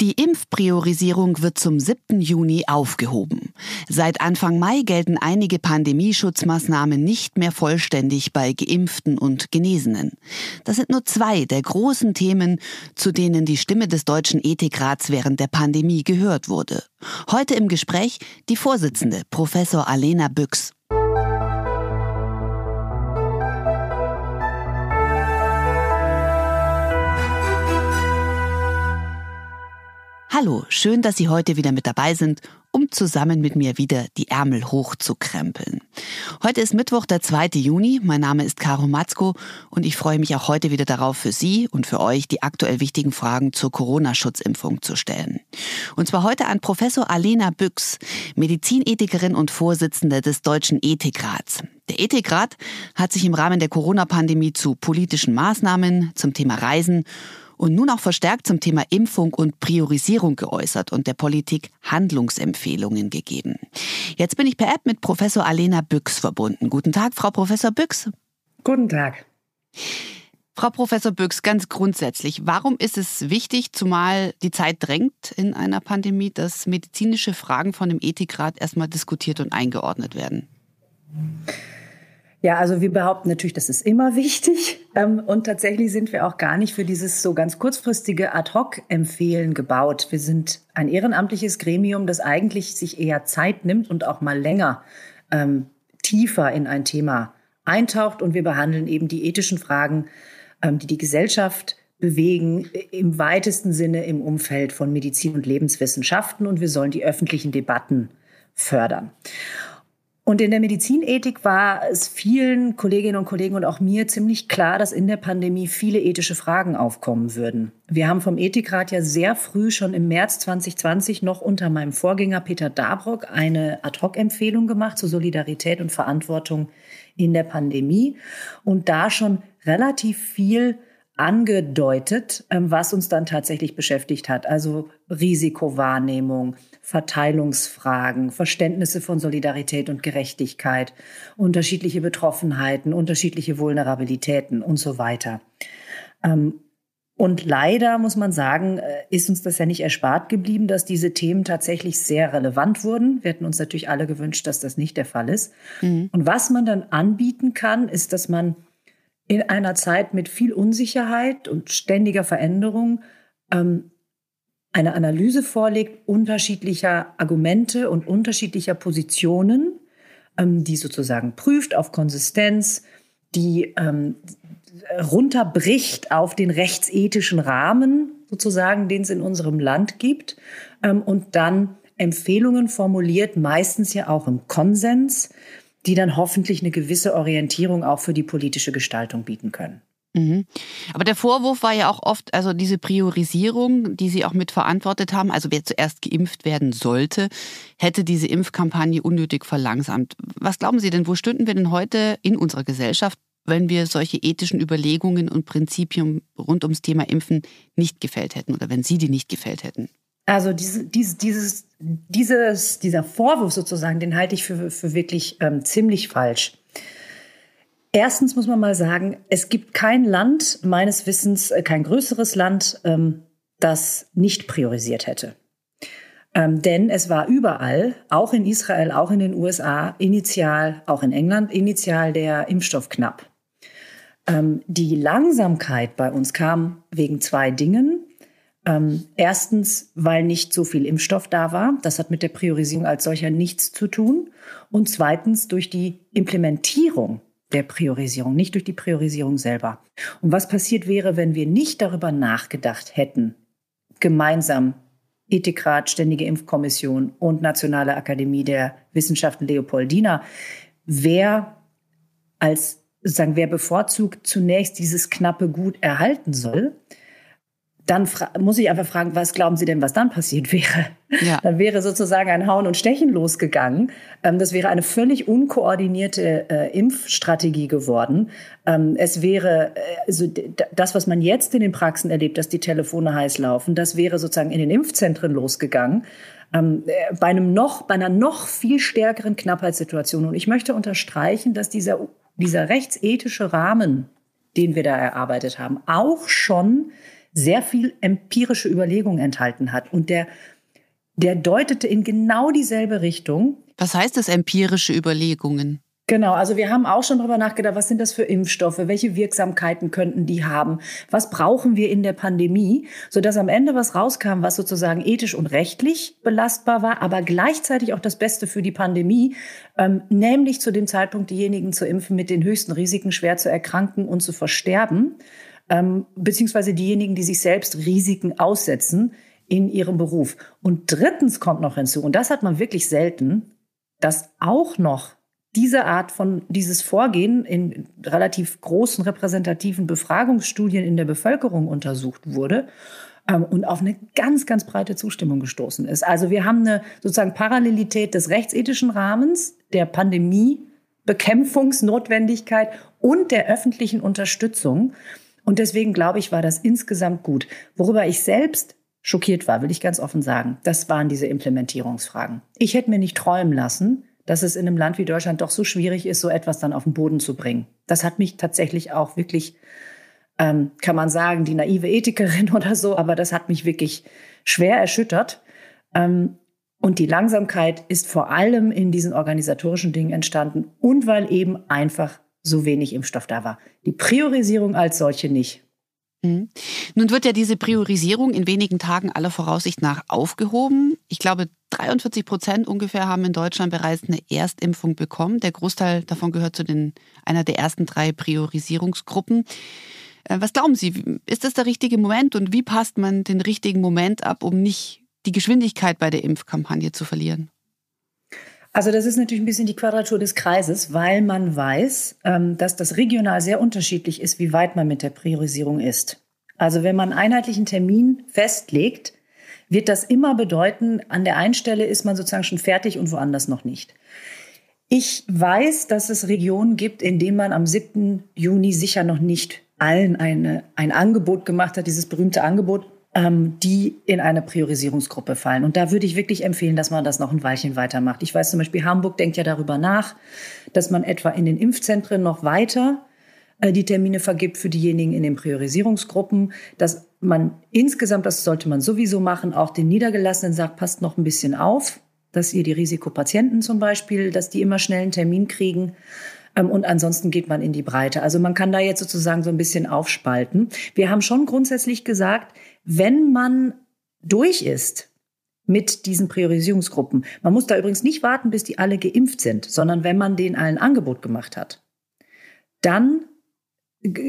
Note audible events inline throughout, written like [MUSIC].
Die Impfpriorisierung wird zum 7. Juni aufgehoben. Seit Anfang Mai gelten einige Pandemieschutzmaßnahmen nicht mehr vollständig bei Geimpften und Genesenen. Das sind nur zwei der großen Themen, zu denen die Stimme des Deutschen Ethikrats während der Pandemie gehört wurde. Heute im Gespräch die Vorsitzende, Professor Alena Büchs. Hallo, schön, dass Sie heute wieder mit dabei sind, um zusammen mit mir wieder die Ärmel hochzukrempeln. Heute ist Mittwoch, der 2. Juni. Mein Name ist Caro Matzko und ich freue mich auch heute wieder darauf, für Sie und für euch die aktuell wichtigen Fragen zur Corona-Schutzimpfung zu stellen. Und zwar heute an Professor Alena Büchs, Medizinethikerin und Vorsitzende des Deutschen Ethikrats. Der Ethikrat hat sich im Rahmen der Corona-Pandemie zu politischen Maßnahmen zum Thema Reisen und nun auch verstärkt zum Thema Impfung und Priorisierung geäußert und der Politik Handlungsempfehlungen gegeben. Jetzt bin ich per App mit Professor Alena Büchs verbunden. Guten Tag, Frau Professor Büchs. Guten Tag. Frau Professor Büchs, ganz grundsätzlich, warum ist es wichtig, zumal die Zeit drängt in einer Pandemie, dass medizinische Fragen von dem Ethikrat erstmal diskutiert und eingeordnet werden? Ja, also wir behaupten natürlich, das ist immer wichtig. Ähm, und tatsächlich sind wir auch gar nicht für dieses so ganz kurzfristige Ad-Hoc-Empfehlen gebaut. Wir sind ein ehrenamtliches Gremium, das eigentlich sich eher Zeit nimmt und auch mal länger ähm, tiefer in ein Thema eintaucht. Und wir behandeln eben die ethischen Fragen, ähm, die die Gesellschaft bewegen, im weitesten Sinne im Umfeld von Medizin und Lebenswissenschaften. Und wir sollen die öffentlichen Debatten fördern. Und in der Medizinethik war es vielen Kolleginnen und Kollegen und auch mir ziemlich klar, dass in der Pandemie viele ethische Fragen aufkommen würden. Wir haben vom Ethikrat ja sehr früh, schon im März 2020, noch unter meinem Vorgänger Peter Dabrock eine Ad-Hoc-Empfehlung gemacht zur Solidarität und Verantwortung in der Pandemie und da schon relativ viel angedeutet, ähm, was uns dann tatsächlich beschäftigt hat. Also Risikowahrnehmung, Verteilungsfragen, Verständnisse von Solidarität und Gerechtigkeit, unterschiedliche Betroffenheiten, unterschiedliche Vulnerabilitäten und so weiter. Ähm, und leider muss man sagen, äh, ist uns das ja nicht erspart geblieben, dass diese Themen tatsächlich sehr relevant wurden. Wir hätten uns natürlich alle gewünscht, dass das nicht der Fall ist. Mhm. Und was man dann anbieten kann, ist, dass man in einer Zeit mit viel Unsicherheit und ständiger Veränderung ähm, eine Analyse vorlegt unterschiedlicher Argumente und unterschiedlicher Positionen, ähm, die sozusagen prüft auf Konsistenz, die ähm, runterbricht auf den rechtsethischen Rahmen sozusagen, den es in unserem Land gibt ähm, und dann Empfehlungen formuliert, meistens ja auch im Konsens, die dann hoffentlich eine gewisse Orientierung auch für die politische Gestaltung bieten können. Mhm. Aber der Vorwurf war ja auch oft, also diese Priorisierung, die Sie auch mitverantwortet haben, also wer zuerst geimpft werden sollte, hätte diese Impfkampagne unnötig verlangsamt. Was glauben Sie denn, wo stünden wir denn heute in unserer Gesellschaft, wenn wir solche ethischen Überlegungen und Prinzipien rund ums Thema Impfen nicht gefällt hätten oder wenn Sie die nicht gefällt hätten? Also diese, diese, dieses, dieses, dieser Vorwurf sozusagen, den halte ich für, für wirklich ähm, ziemlich falsch. Erstens muss man mal sagen, es gibt kein Land, meines Wissens, äh, kein größeres Land, ähm, das nicht priorisiert hätte. Ähm, denn es war überall, auch in Israel, auch in den USA, initial, auch in England, initial der Impfstoff knapp. Ähm, die Langsamkeit bei uns kam wegen zwei Dingen. Ähm, erstens, weil nicht so viel Impfstoff da war. Das hat mit der Priorisierung als solcher nichts zu tun. Und zweitens durch die Implementierung der Priorisierung, nicht durch die Priorisierung selber. Und was passiert wäre, wenn wir nicht darüber nachgedacht hätten, gemeinsam Ethikrat, Ständige Impfkommission und Nationale Akademie der Wissenschaften Leopoldina, wer als sagen, wer bevorzugt zunächst dieses knappe Gut erhalten soll, dann muss ich einfach fragen, was glauben Sie denn, was dann passiert wäre? Ja. Dann wäre sozusagen ein Hauen und Stechen losgegangen. Ähm, das wäre eine völlig unkoordinierte äh, Impfstrategie geworden. Ähm, es wäre äh, also das, was man jetzt in den Praxen erlebt, dass die Telefone heiß laufen, das wäre sozusagen in den Impfzentren losgegangen. Ähm, äh, bei einem noch, bei einer noch viel stärkeren Knappheitssituation. Und ich möchte unterstreichen, dass dieser, dieser rechtsethische Rahmen, den wir da erarbeitet haben, auch schon sehr viel empirische Überlegung enthalten hat. Und der, der deutete in genau dieselbe Richtung. Was heißt das empirische Überlegungen? Genau, also wir haben auch schon darüber nachgedacht, was sind das für Impfstoffe, welche Wirksamkeiten könnten die haben, was brauchen wir in der Pandemie, sodass am Ende was rauskam, was sozusagen ethisch und rechtlich belastbar war, aber gleichzeitig auch das Beste für die Pandemie, ähm, nämlich zu dem Zeitpunkt diejenigen zu impfen mit den höchsten Risiken, schwer zu erkranken und zu versterben, ähm, beziehungsweise diejenigen, die sich selbst Risiken aussetzen in ihrem Beruf. Und drittens kommt noch hinzu, und das hat man wirklich selten, dass auch noch diese Art von, dieses Vorgehen in relativ großen repräsentativen Befragungsstudien in der Bevölkerung untersucht wurde ähm, und auf eine ganz, ganz breite Zustimmung gestoßen ist. Also wir haben eine sozusagen Parallelität des rechtsethischen Rahmens, der Pandemiebekämpfungsnotwendigkeit und der öffentlichen Unterstützung. Und deswegen glaube ich, war das insgesamt gut. Worüber ich selbst schockiert war, will ich ganz offen sagen, das waren diese Implementierungsfragen. Ich hätte mir nicht träumen lassen, dass es in einem Land wie Deutschland doch so schwierig ist, so etwas dann auf den Boden zu bringen. Das hat mich tatsächlich auch wirklich, ähm, kann man sagen, die naive Ethikerin [LAUGHS] oder so, aber das hat mich wirklich schwer erschüttert. Ähm, und die Langsamkeit ist vor allem in diesen organisatorischen Dingen entstanden und weil eben einfach so wenig Impfstoff da war. Die Priorisierung als solche nicht. Mhm. Nun wird ja diese Priorisierung in wenigen Tagen aller Voraussicht nach aufgehoben. Ich glaube, 43 Prozent ungefähr haben in Deutschland bereits eine Erstimpfung bekommen. Der Großteil davon gehört zu den, einer der ersten drei Priorisierungsgruppen. Äh, was glauben Sie, ist das der richtige Moment und wie passt man den richtigen Moment ab, um nicht die Geschwindigkeit bei der Impfkampagne zu verlieren? Also das ist natürlich ein bisschen die Quadratur des Kreises, weil man weiß, ähm, dass das regional sehr unterschiedlich ist, wie weit man mit der Priorisierung ist. Also wenn man einen einheitlichen Termin festlegt, wird das immer bedeuten, an der einen Stelle ist man sozusagen schon fertig und woanders noch nicht. Ich weiß, dass es Regionen gibt, in denen man am 7. Juni sicher noch nicht allen eine, ein Angebot gemacht hat, dieses berühmte Angebot, die in eine Priorisierungsgruppe fallen. Und da würde ich wirklich empfehlen, dass man das noch ein Weilchen weitermacht. Ich weiß zum Beispiel, Hamburg denkt ja darüber nach, dass man etwa in den Impfzentren noch weiter äh, die Termine vergibt für diejenigen in den Priorisierungsgruppen, dass man insgesamt, das sollte man sowieso machen, auch den Niedergelassenen sagt, passt noch ein bisschen auf, dass ihr die Risikopatienten zum Beispiel, dass die immer schnell einen Termin kriegen. Ähm, und ansonsten geht man in die Breite. Also man kann da jetzt sozusagen so ein bisschen aufspalten. Wir haben schon grundsätzlich gesagt, wenn man durch ist mit diesen Priorisierungsgruppen, man muss da übrigens nicht warten, bis die alle geimpft sind, sondern wenn man denen allen Angebot gemacht hat, dann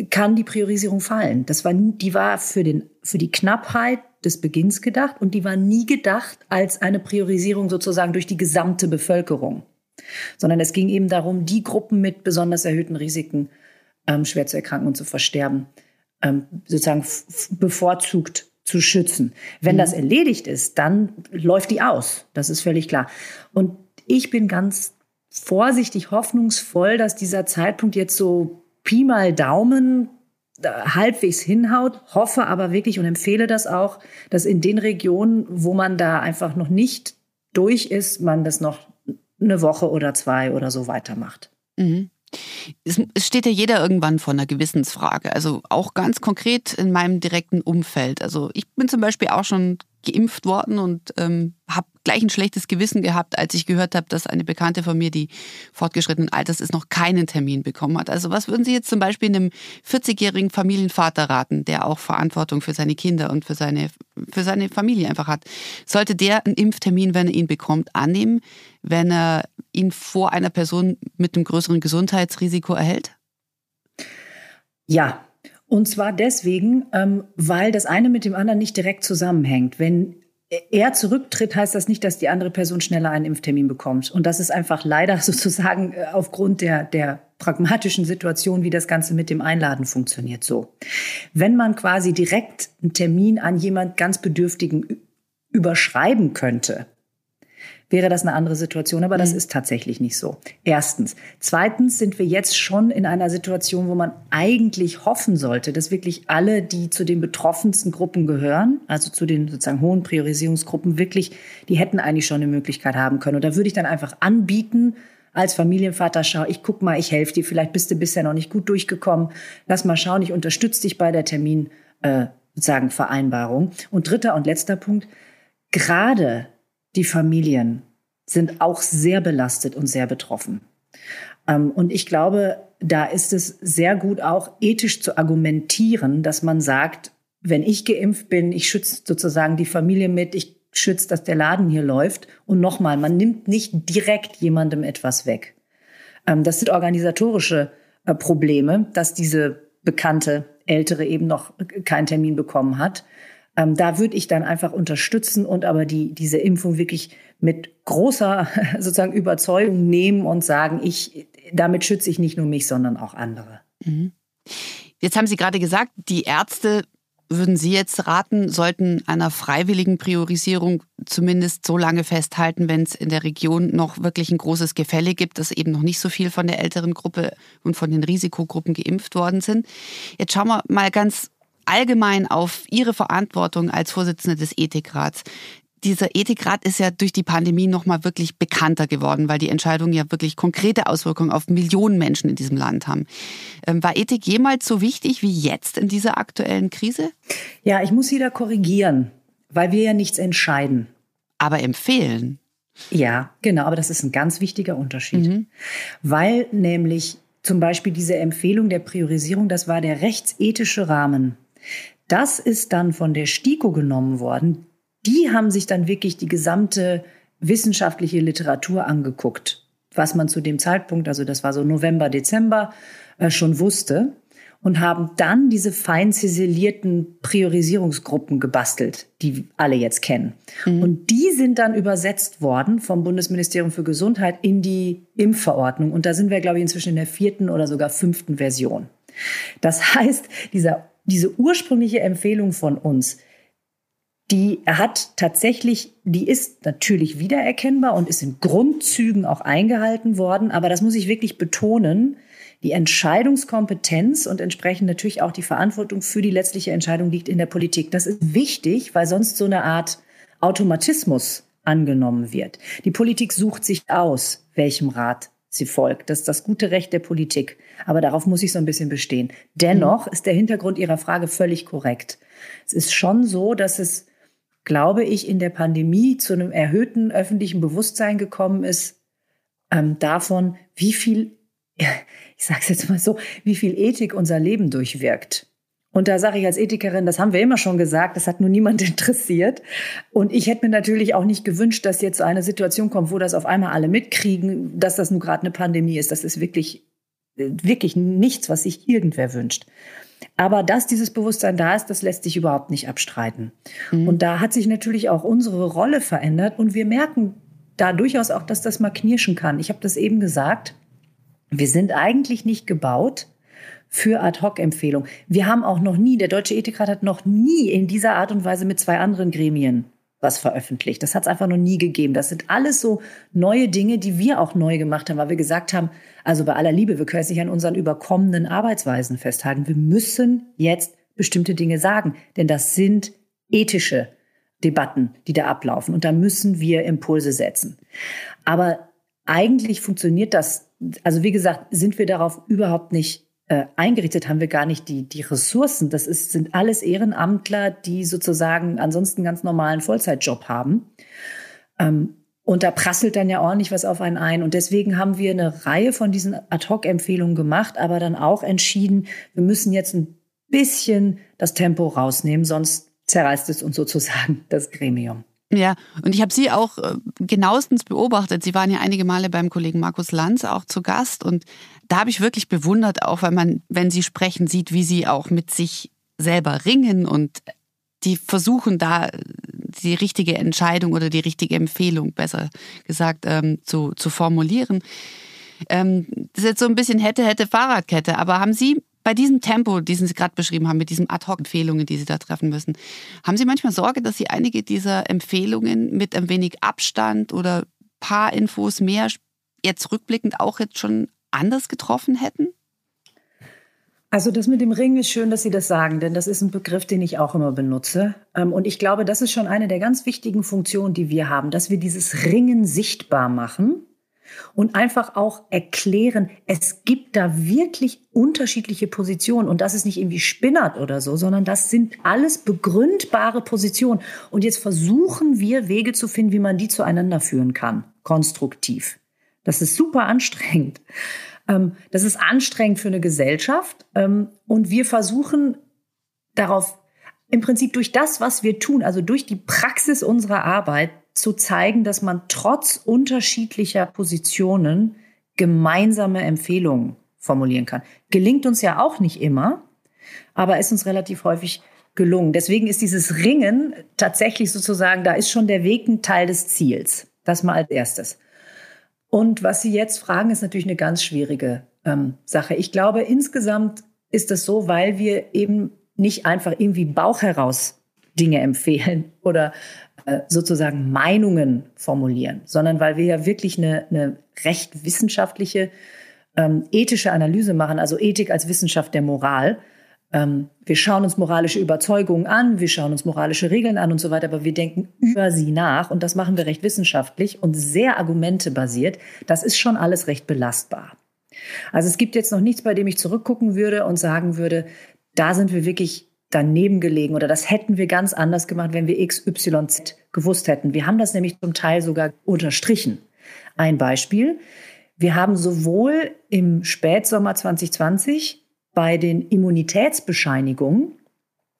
kann die Priorisierung fallen. Das war, die war für, den, für die Knappheit des Beginns gedacht und die war nie gedacht als eine Priorisierung sozusagen durch die gesamte Bevölkerung, sondern es ging eben darum, die Gruppen mit besonders erhöhten Risiken ähm, schwer zu erkranken und zu versterben ähm, sozusagen bevorzugt zu schützen. Wenn mhm. das erledigt ist, dann läuft die aus. Das ist völlig klar. Und ich bin ganz vorsichtig hoffnungsvoll, dass dieser Zeitpunkt jetzt so Pi mal Daumen halbwegs hinhaut, hoffe aber wirklich und empfehle das auch, dass in den Regionen, wo man da einfach noch nicht durch ist, man das noch eine Woche oder zwei oder so weitermacht. Mhm. Es, steht ja jeder irgendwann vor einer Gewissensfrage. Also auch ganz konkret in meinem direkten Umfeld. Also ich bin zum Beispiel auch schon geimpft worden und ähm, habe gleich ein schlechtes Gewissen gehabt, als ich gehört habe, dass eine Bekannte von mir, die fortgeschrittenen Alters ist, noch keinen Termin bekommen hat. Also was würden Sie jetzt zum Beispiel einem 40-jährigen Familienvater raten, der auch Verantwortung für seine Kinder und für seine, für seine Familie einfach hat? Sollte der einen Impftermin, wenn er ihn bekommt, annehmen, wenn er ihn vor einer Person mit einem größeren Gesundheitsrisiko erhält? Ja, und zwar deswegen, ähm, weil das eine mit dem anderen nicht direkt zusammenhängt. Wenn er zurücktritt, heißt das nicht, dass die andere Person schneller einen Impftermin bekommt. Und das ist einfach leider [LAUGHS] sozusagen äh, aufgrund der, der pragmatischen Situation, wie das Ganze mit dem Einladen funktioniert, so. Wenn man quasi direkt einen Termin an jemand ganz Bedürftigen überschreiben könnte, wäre das eine andere Situation. Aber das mhm. ist tatsächlich nicht so. Erstens. Zweitens sind wir jetzt schon in einer Situation, wo man eigentlich hoffen sollte, dass wirklich alle, die zu den betroffensten Gruppen gehören, also zu den sozusagen hohen Priorisierungsgruppen, wirklich, die hätten eigentlich schon eine Möglichkeit haben können. Und da würde ich dann einfach anbieten, als Familienvater, schau, ich guck mal, ich helfe dir, vielleicht bist du bisher noch nicht gut durchgekommen. Lass mal schauen, ich unterstütze dich bei der Termin. Äh, sozusagen Vereinbarung. Und dritter und letzter Punkt, gerade die Familien sind auch sehr belastet und sehr betroffen. Ähm, und ich glaube, da ist es sehr gut auch ethisch zu argumentieren, dass man sagt, wenn ich geimpft bin, ich schütze sozusagen die Familie mit, ich schütze, dass der Laden hier läuft. Und nochmal, man nimmt nicht direkt jemandem etwas weg. Ähm, das sind organisatorische äh, Probleme, dass diese bekannte Ältere eben noch keinen Termin bekommen hat. Ähm, da würde ich dann einfach unterstützen und aber die, diese Impfung wirklich mit großer [LAUGHS] sozusagen Überzeugung nehmen und sagen, ich, damit schütze ich nicht nur mich, sondern auch andere. Mhm. Jetzt haben Sie gerade gesagt, die Ärzte würden Sie jetzt raten, sollten einer freiwilligen Priorisierung zumindest so lange festhalten, wenn es in der Region noch wirklich ein großes Gefälle gibt, dass eben noch nicht so viel von der älteren Gruppe und von den Risikogruppen geimpft worden sind. Jetzt schauen wir mal ganz allgemein auf Ihre Verantwortung als Vorsitzende des Ethikrats dieser Ethikrat ist ja durch die Pandemie nochmal wirklich bekannter geworden, weil die Entscheidungen ja wirklich konkrete Auswirkungen auf Millionen Menschen in diesem Land haben. Ähm, war Ethik jemals so wichtig wie jetzt in dieser aktuellen Krise? Ja, ich muss Sie da korrigieren, weil wir ja nichts entscheiden. Aber empfehlen. Ja, genau, aber das ist ein ganz wichtiger Unterschied. Mhm. Weil nämlich zum Beispiel diese Empfehlung der Priorisierung, das war der rechtsethische Rahmen. Das ist dann von der STIKO genommen worden die haben sich dann wirklich die gesamte wissenschaftliche Literatur angeguckt, was man zu dem Zeitpunkt, also das war so November, Dezember, äh, schon wusste und haben dann diese fein ziselierten Priorisierungsgruppen gebastelt, die alle jetzt kennen. Mhm. Und die sind dann übersetzt worden vom Bundesministerium für Gesundheit in die Impfverordnung. Und da sind wir, glaube ich, inzwischen in der vierten oder sogar fünften Version. Das heißt, dieser, diese ursprüngliche Empfehlung von uns, die hat tatsächlich, die ist natürlich wiedererkennbar und ist in Grundzügen auch eingehalten worden. Aber das muss ich wirklich betonen. Die Entscheidungskompetenz und entsprechend natürlich auch die Verantwortung für die letztliche Entscheidung liegt in der Politik. Das ist wichtig, weil sonst so eine Art Automatismus angenommen wird. Die Politik sucht sich aus, welchem Rat sie folgt. Das ist das gute Recht der Politik. Aber darauf muss ich so ein bisschen bestehen. Dennoch mhm. ist der Hintergrund Ihrer Frage völlig korrekt. Es ist schon so, dass es glaube ich, in der Pandemie zu einem erhöhten öffentlichen Bewusstsein gekommen ist ähm, davon, wie viel, [LAUGHS] ich sage es jetzt mal so, wie viel Ethik unser Leben durchwirkt. Und da sage ich als Ethikerin, das haben wir immer schon gesagt, das hat nur niemand [LAUGHS] interessiert. Und ich hätte mir natürlich auch nicht gewünscht, dass jetzt so eine Situation kommt, wo das auf einmal alle mitkriegen, dass das nun gerade eine Pandemie ist. Das ist wirklich, wirklich nichts, was sich irgendwer wünscht. Aber dass dieses Bewusstsein da ist, das lässt sich überhaupt nicht abstreiten. Mhm. Und da hat sich natürlich auch unsere Rolle verändert und wir merken da durchaus auch, dass das mal knirschen kann. Ich habe das eben gesagt. Wir sind eigentlich nicht gebaut für Ad-Hoc-Empfehlungen. Wir haben auch noch nie, der Deutsche Ethikrat hat noch nie in dieser Art und Weise mit zwei anderen Gremien was veröffentlicht. Das hat es einfach noch nie gegeben. Das sind alles so neue Dinge, die wir auch neu gemacht haben, weil wir gesagt haben, also bei aller Liebe, wir können es nicht an unseren überkommenen Arbeitsweisen festhalten. Wir müssen jetzt bestimmte Dinge sagen, denn das sind ethische Debatten, die da ablaufen. Und da müssen wir Impulse setzen. Aber eigentlich funktioniert das, also wie gesagt, sind wir darauf überhaupt nicht äh, eingerichtet haben wir gar nicht die, die Ressourcen. Das ist, sind alles Ehrenamtler, die sozusagen ansonsten ganz normalen Vollzeitjob haben. Ähm, und da prasselt dann ja ordentlich was auf einen ein. Und deswegen haben wir eine Reihe von diesen Ad-Hoc-Empfehlungen gemacht, aber dann auch entschieden, wir müssen jetzt ein bisschen das Tempo rausnehmen, sonst zerreißt es uns sozusagen das Gremium. Ja, und ich habe Sie auch äh, genauestens beobachtet. Sie waren ja einige Male beim Kollegen Markus Lanz auch zu Gast und da habe ich wirklich bewundert, auch weil man, wenn Sie sprechen, sieht, wie Sie auch mit sich selber ringen und die versuchen da die richtige Entscheidung oder die richtige Empfehlung, besser gesagt, ähm, zu, zu formulieren. Ähm, das ist jetzt so ein bisschen hätte, hätte Fahrradkette, aber haben Sie bei diesem Tempo, diesen Sie gerade beschrieben haben, mit diesen Ad-Hoc-Empfehlungen, die Sie da treffen müssen, haben Sie manchmal Sorge, dass Sie einige dieser Empfehlungen mit ein wenig Abstand oder paar Infos mehr jetzt rückblickend auch jetzt schon anders getroffen hätten? Also das mit dem Ring ist schön, dass Sie das sagen, denn das ist ein Begriff, den ich auch immer benutze. Ähm, und ich glaube, das ist schon eine der ganz wichtigen Funktionen, die wir haben, dass wir dieses Ringen sichtbar machen und einfach auch erklären, es gibt da wirklich unterschiedliche Positionen und das ist nicht irgendwie spinnert oder so, sondern das sind alles begründbare Positionen. Und jetzt versuchen wir Wege zu finden, wie man die zueinander führen kann, konstruktiv. Das ist super anstrengend. Ähm, das ist anstrengend für eine Gesellschaft ähm, und wir versuchen darauf im Prinzip durch das, was wir tun, also durch die Praxis unserer Arbeit, zu zeigen, dass man trotz unterschiedlicher Positionen gemeinsame Empfehlungen formulieren kann. Gelingt uns ja auch nicht immer, aber ist uns relativ häufig gelungen. Deswegen ist dieses Ringen tatsächlich sozusagen, da ist schon der Weg ein Teil des Ziels. Das mal als erstes. Und was Sie jetzt fragen, ist natürlich eine ganz schwierige ähm, Sache. Ich glaube, insgesamt ist es so, weil wir eben nicht einfach irgendwie Bauch heraus Dinge empfehlen oder sozusagen Meinungen formulieren, sondern weil wir ja wirklich eine, eine recht wissenschaftliche, ähm, ethische Analyse machen, also Ethik als Wissenschaft der Moral. Ähm, wir schauen uns moralische Überzeugungen an, wir schauen uns moralische Regeln an und so weiter, aber wir denken über sie nach und das machen wir recht wissenschaftlich und sehr argumentebasiert. Das ist schon alles recht belastbar. Also es gibt jetzt noch nichts, bei dem ich zurückgucken würde und sagen würde, da sind wir wirklich daneben gelegen oder das hätten wir ganz anders gemacht, wenn wir XYZ gewusst hätten. Wir haben das nämlich zum Teil sogar unterstrichen. Ein Beispiel. Wir haben sowohl im Spätsommer 2020 bei den Immunitätsbescheinigungen,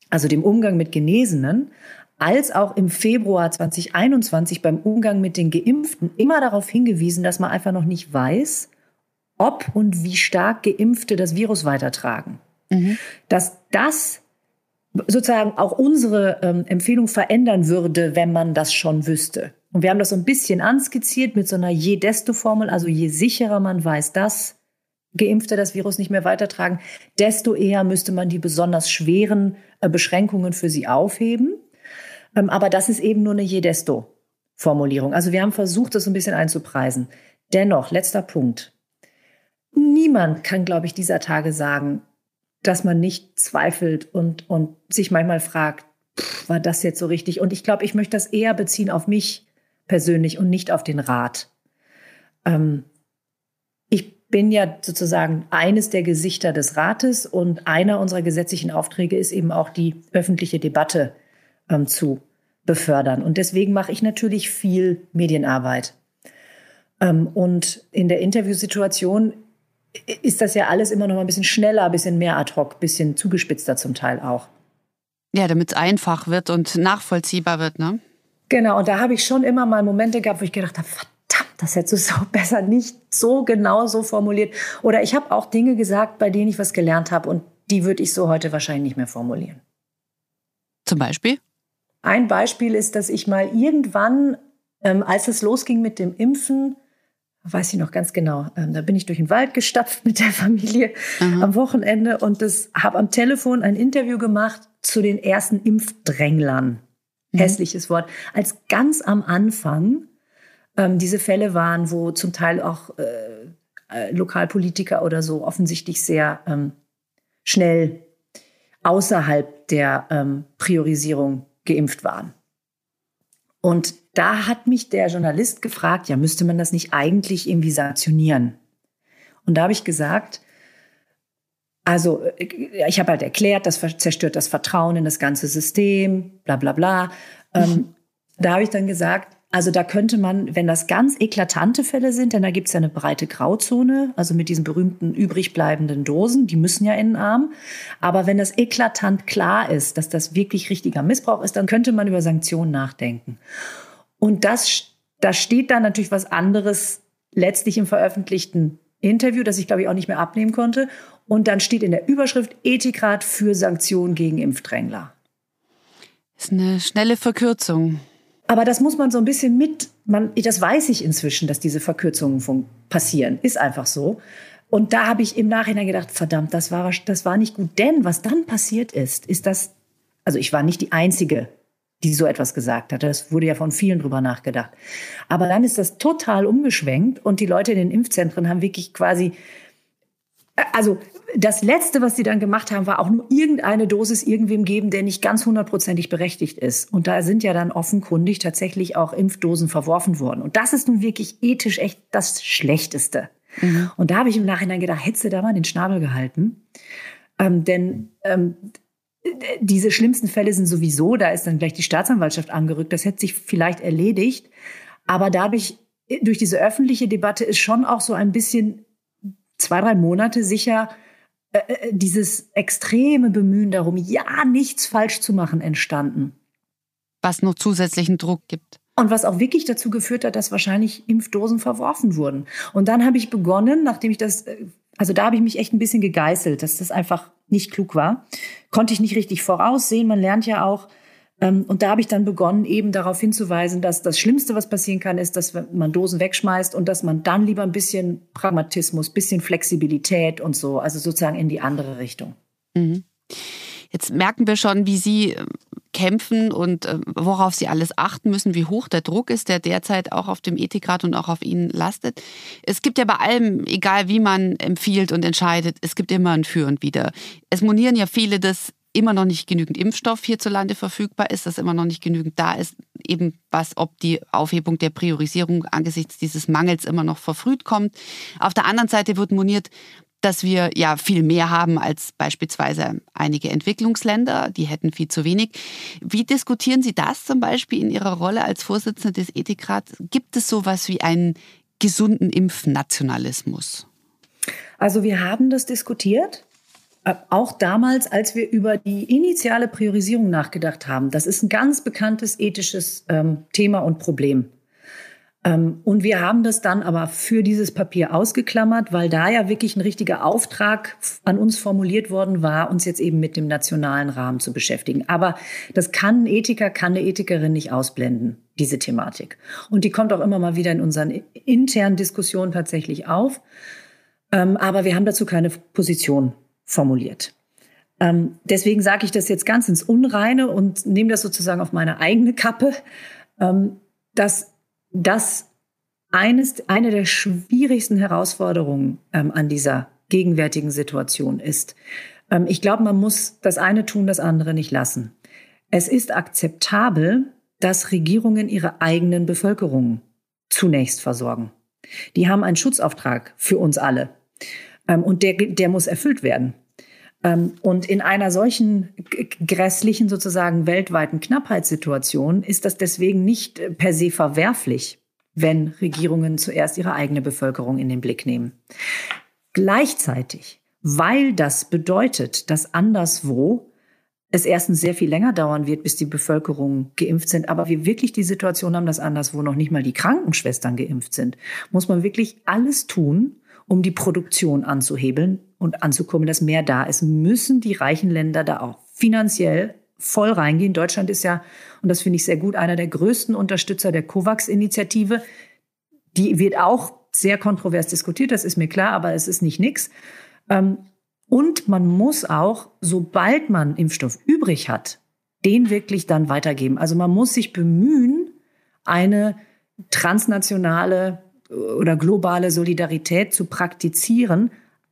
also dem Umgang mit Genesenen, als auch im Februar 2021 beim Umgang mit den Geimpften immer darauf hingewiesen, dass man einfach noch nicht weiß, ob und wie stark Geimpfte das Virus weitertragen. Mhm. Dass das sozusagen auch unsere ähm, Empfehlung verändern würde, wenn man das schon wüsste. Und wir haben das so ein bisschen anskizziert mit so einer je desto Formel, also je sicherer man weiß, dass Geimpfte das Virus nicht mehr weitertragen, desto eher müsste man die besonders schweren äh, Beschränkungen für sie aufheben. Ähm, aber das ist eben nur eine je desto Formulierung. Also wir haben versucht, das so ein bisschen einzupreisen. Dennoch, letzter Punkt. Niemand kann, glaube ich, dieser Tage sagen, dass man nicht zweifelt und, und sich manchmal fragt, pff, war das jetzt so richtig? Und ich glaube, ich möchte das eher beziehen auf mich persönlich und nicht auf den Rat. Ähm, ich bin ja sozusagen eines der Gesichter des Rates und einer unserer gesetzlichen Aufträge ist eben auch die öffentliche Debatte ähm, zu befördern. Und deswegen mache ich natürlich viel Medienarbeit. Ähm, und in der Interviewsituation ist das ja alles immer noch mal ein bisschen schneller, ein bisschen mehr ad hoc, ein bisschen zugespitzter zum Teil auch. Ja, damit es einfach wird und nachvollziehbar wird, ne? Genau, und da habe ich schon immer mal Momente gehabt, wo ich gedacht habe, verdammt, das hättest du so [LAUGHS] besser nicht so genau so formuliert. Oder ich habe auch Dinge gesagt, bei denen ich was gelernt habe und die würde ich so heute wahrscheinlich nicht mehr formulieren. Zum Beispiel? Ein Beispiel ist, dass ich mal irgendwann, ähm, als es losging mit dem Impfen, weiß ich noch ganz genau. Ähm, da bin ich durch den Wald gestapft mit der Familie Aha. am Wochenende und das habe am Telefon ein Interview gemacht zu den ersten Impfdränglern. Mhm. Hässliches Wort. Als ganz am Anfang ähm, diese Fälle waren, wo zum Teil auch äh, äh, Lokalpolitiker oder so offensichtlich sehr ähm, schnell außerhalb der ähm, Priorisierung geimpft waren. Und da hat mich der Journalist gefragt, ja, müsste man das nicht eigentlich irgendwie sanktionieren? Und da habe ich gesagt, also äh, ich habe halt erklärt, das zerstört das Vertrauen in das ganze System, bla bla bla. Ähm, mhm. da habe ich dann gesagt, also da könnte man, wenn das ganz eklatante Fälle sind, denn da gibt es ja eine breite Grauzone, also mit diesen berühmten übrig bleibenden Dosen, die müssen ja in den Arm. Aber wenn das eklatant klar ist, dass das wirklich richtiger Missbrauch ist, dann könnte man über Sanktionen nachdenken. Und das, da steht dann natürlich was anderes letztlich im veröffentlichten Interview, das ich glaube ich auch nicht mehr abnehmen konnte. Und dann steht in der Überschrift Ethikrat für Sanktionen gegen Impfdrängler. Das ist eine schnelle Verkürzung. Aber das muss man so ein bisschen mit, man, das weiß ich inzwischen, dass diese Verkürzungen passieren. Ist einfach so. Und da habe ich im Nachhinein gedacht, verdammt, das war, das war nicht gut. Denn was dann passiert ist, ist das, also ich war nicht die Einzige, die so etwas gesagt hat. Das wurde ja von vielen drüber nachgedacht. Aber dann ist das total umgeschwenkt und die Leute in den Impfzentren haben wirklich quasi Also das Letzte, was sie dann gemacht haben, war auch nur irgendeine Dosis irgendwem geben, der nicht ganz hundertprozentig berechtigt ist. Und da sind ja dann offenkundig tatsächlich auch Impfdosen verworfen worden. Und das ist nun wirklich ethisch echt das Schlechteste. Mhm. Und da habe ich im Nachhinein gedacht, hättest du da mal den Schnabel gehalten. Ähm, denn ähm, diese schlimmsten Fälle sind sowieso, da ist dann gleich die Staatsanwaltschaft angerückt, das hätte sich vielleicht erledigt. Aber dadurch, durch diese öffentliche Debatte ist schon auch so ein bisschen zwei, drei Monate sicher äh, äh, dieses extreme Bemühen darum, ja, nichts falsch zu machen, entstanden. Was noch zusätzlichen Druck gibt. Und was auch wirklich dazu geführt hat, dass wahrscheinlich Impfdosen verworfen wurden. Und dann habe ich begonnen, nachdem ich das, äh, also da habe ich mich echt ein bisschen gegeißelt, dass das einfach nicht klug war. Konnte ich nicht richtig voraussehen. Man lernt ja auch, ähm, und da habe ich dann begonnen, eben darauf hinzuweisen, dass das Schlimmste, was passieren kann, ist, dass man Dosen wegschmeißt und dass man dann lieber ein bisschen Pragmatismus, bisschen Flexibilität und so, also sozusagen in die andere Richtung. Mhm. Jetzt merken wir schon, wie Sie äh, kämpfen und äh, worauf Sie alles achten müssen, wie hoch der Druck ist, der derzeit auch auf dem Ethikrat und auch auf Ihnen lastet. Es gibt ja bei allem, egal wie man empfiehlt und entscheidet, es gibt immer ein Für und Wider. Es monieren ja viele, dass immer noch nicht genügend Impfstoff hierzulande verfügbar ist, dass immer noch nicht genügend da ist, eben was, ob die Aufhebung der Priorisierung angesichts dieses Mangels immer noch verfrüht kommt. Auf der anderen Seite wird moniert, dass wir ja viel mehr haben als beispielsweise einige Entwicklungsländer, die hätten viel zu wenig. Wie diskutieren Sie das zum Beispiel in Ihrer Rolle als Vorsitzende des Ethikrats? Gibt es sowas wie einen gesunden Impfnationalismus? Also wir haben das diskutiert. Äh, auch damals, als wir über die initiale Priorisierung nachgedacht haben, das ist ein ganz bekanntes ethisches ähm, Thema und Problem. Ähm, und wir haben das dann aber für dieses Papier ausgeklammert, weil da ja wirklich ein richtiger Auftrag an uns formuliert worden war, uns jetzt eben mit dem nationalen Rahmen zu beschäftigen. Aber das kann ein Ethiker, kann eine Ethikerin nicht ausblenden, diese Thematik. Und die kommt auch immer mal wieder in unseren internen Diskussionen tatsächlich auf. Ähm, aber wir haben dazu keine Position formuliert. Ähm, deswegen sage ich das jetzt ganz ins Unreine und nehme das sozusagen auf meine eigene Kappe, ähm, dass das eines, eine der schwierigsten Herausforderungen ähm, an dieser gegenwärtigen Situation ist. Ähm, ich glaube, man muss das eine tun, das andere nicht lassen. Es ist akzeptabel, dass Regierungen ihre eigenen Bevölkerungen zunächst versorgen. Die haben einen Schutzauftrag für uns alle. Ähm, und der, der muss erfüllt werden. Ähm, und in einer solchen grässlichen, sozusagen weltweiten Knappheitssituation ist das deswegen nicht äh, per se verwerflich, wenn Regierungen zuerst ihre eigene Bevölkerung in den Blick nehmen. Gleichzeitig, weil das bedeutet, dass anderswo es erstens sehr viel länger dauern wird, bis die Bevölkerung geimpft sind, aber wir wirklich die Situation haben, dass anderswo noch nicht mal die Krankenschwestern geimpft sind, muss man wirklich alles tun, um die Produktion anzuhebeln und anzukommen, dass mehr da ist, müssen die reichen Länder da auch finanziell voll reingehen. Deutschland ist ja, und das finde ich sehr gut, einer der größten Unterstützer der COVAX-Initiative. Die wird auch sehr kontrovers diskutiert, das ist mir klar, aber es ist nicht nix. Ähm, und man muss auch, sobald man Impfstoff übrig hat, den wirklich dann weitergeben. Also man muss sich bemühen, eine transnationale oder globale Solidarität zu praktizieren,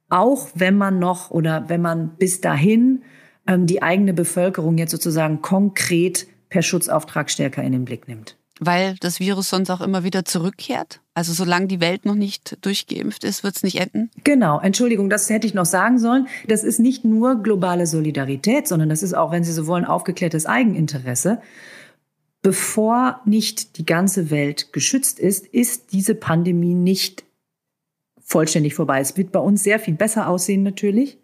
auch wenn man noch oder wenn man bis dahin ähm, die eigene Bevölkerung jetzt sozusagen konkret per Schutzauftrag stärker in den Blick nimmt. Weil das Virus sonst auch immer wieder zurückkehrt? Also solange die Welt noch nicht durchgeimpft ist, wird es nicht enden? Genau, Entschuldigung, das hätte ich noch sagen sollen. Das ist nicht nur globale Solidarität, sondern das ist auch, wenn Sie so wollen, aufgeklärtes Eigeninteresse bevor nicht die ganze Welt geschützt ist, ist diese Pandemie nicht vollständig vorbei. Es wird bei uns sehr viel besser aussehen natürlich.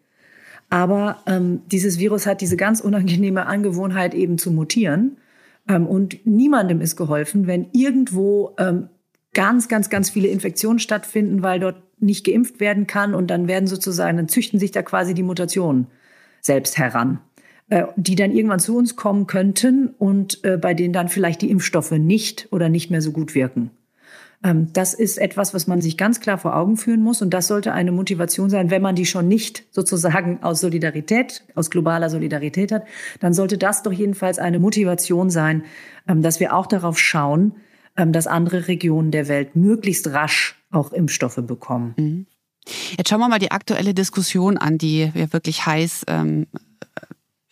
Aber ähm, dieses Virus hat diese ganz unangenehme Angewohnheit eben zu mutieren. Ähm, und niemandem ist geholfen, wenn irgendwo ähm, ganz, ganz, ganz viele Infektionen stattfinden, weil dort nicht geimpft werden kann. Und dann werden sozusagen, dann züchten sich da quasi die Mutationen selbst heran. Äh, die dann irgendwann zu uns kommen könnten und äh, bei denen dann vielleicht die Impfstoffe nicht oder nicht mehr so gut wirken. Ähm, das ist etwas, was man sich ganz klar vor Augen führen muss. Und das sollte eine Motivation sein, wenn man die schon nicht sozusagen aus Solidarität, aus globaler Solidarität hat, dann sollte das doch jedenfalls eine Motivation sein, ähm, dass wir auch darauf schauen, ähm, dass andere Regionen der Welt möglichst rasch auch Impfstoffe bekommen. Mhm. Jetzt schauen wir mal die aktuelle Diskussion an, die ja wirklich heiß ähm,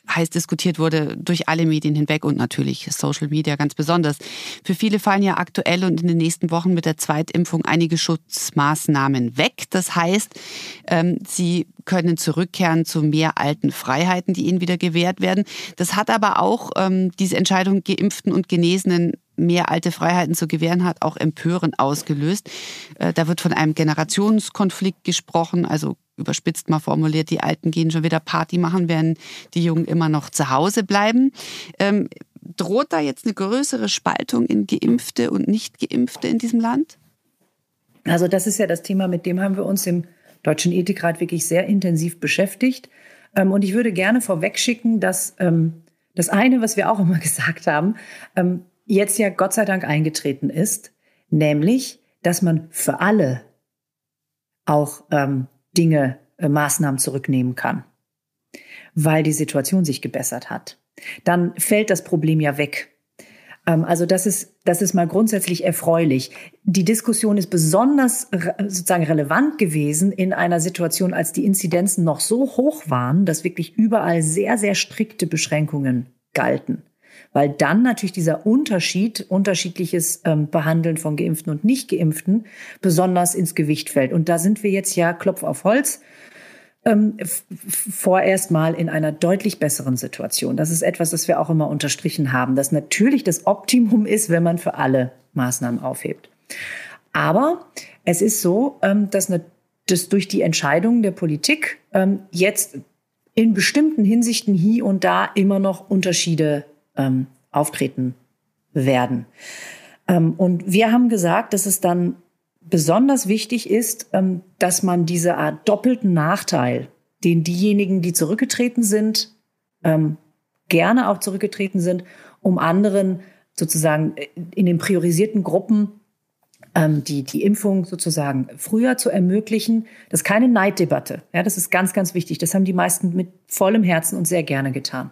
heiß diskutiert wurde durch alle Medien hinweg und natürlich Social Media ganz besonders. Für viele fallen ja aktuell und in den nächsten Wochen mit der Zweitimpfung einige Schutzmaßnahmen weg. Das heißt, ähm, sie können zurückkehren zu mehr alten Freiheiten, die ihnen wieder gewährt werden. Das hat aber auch ähm, diese Entscheidung, Geimpften und Genesenen mehr alte Freiheiten zu gewähren hat, auch Empören ausgelöst. Äh, da wird von einem Generationskonflikt gesprochen, also überspitzt mal formuliert, die Alten gehen schon wieder Party machen, während die Jungen immer noch zu Hause bleiben. Ähm, droht da jetzt eine größere Spaltung in Geimpfte und Nicht-Geimpfte in diesem Land? Also das ist ja das Thema, mit dem haben wir uns im Deutschen Ethikrat wirklich sehr intensiv beschäftigt. Ähm, und ich würde gerne vorwegschicken, dass ähm, das eine, was wir auch immer [LAUGHS] gesagt haben, ähm, jetzt ja Gott sei Dank eingetreten ist, nämlich, dass man für alle auch ähm, Dinge, äh, Maßnahmen zurücknehmen kann, weil die Situation sich gebessert hat. Dann fällt das Problem ja weg. Ähm, also das ist, das ist mal grundsätzlich erfreulich. Die Diskussion ist besonders sozusagen relevant gewesen in einer Situation, als die Inzidenzen noch so hoch waren, dass wirklich überall sehr, sehr strikte Beschränkungen galten weil dann natürlich dieser Unterschied, unterschiedliches ähm, Behandeln von Geimpften und Nicht-Geimpften besonders ins Gewicht fällt. Und da sind wir jetzt ja, Klopf auf Holz, ähm, vorerst mal in einer deutlich besseren Situation. Das ist etwas, das wir auch immer unterstrichen haben, dass natürlich das Optimum ist, wenn man für alle Maßnahmen aufhebt. Aber es ist so, ähm, dass, eine, dass durch die Entscheidungen der Politik ähm, jetzt in bestimmten Hinsichten hier und da immer noch Unterschiede ähm, auftreten werden. Ähm, und wir haben gesagt, dass es dann besonders wichtig ist, ähm, dass man diese Art doppelten Nachteil, den diejenigen, die zurückgetreten sind, ähm, gerne auch zurückgetreten sind, um anderen sozusagen in den priorisierten Gruppen ähm, die, die Impfung sozusagen früher zu ermöglichen. Das ist keine Neiddebatte. Ja, das ist ganz, ganz wichtig. Das haben die meisten mit vollem Herzen und sehr gerne getan.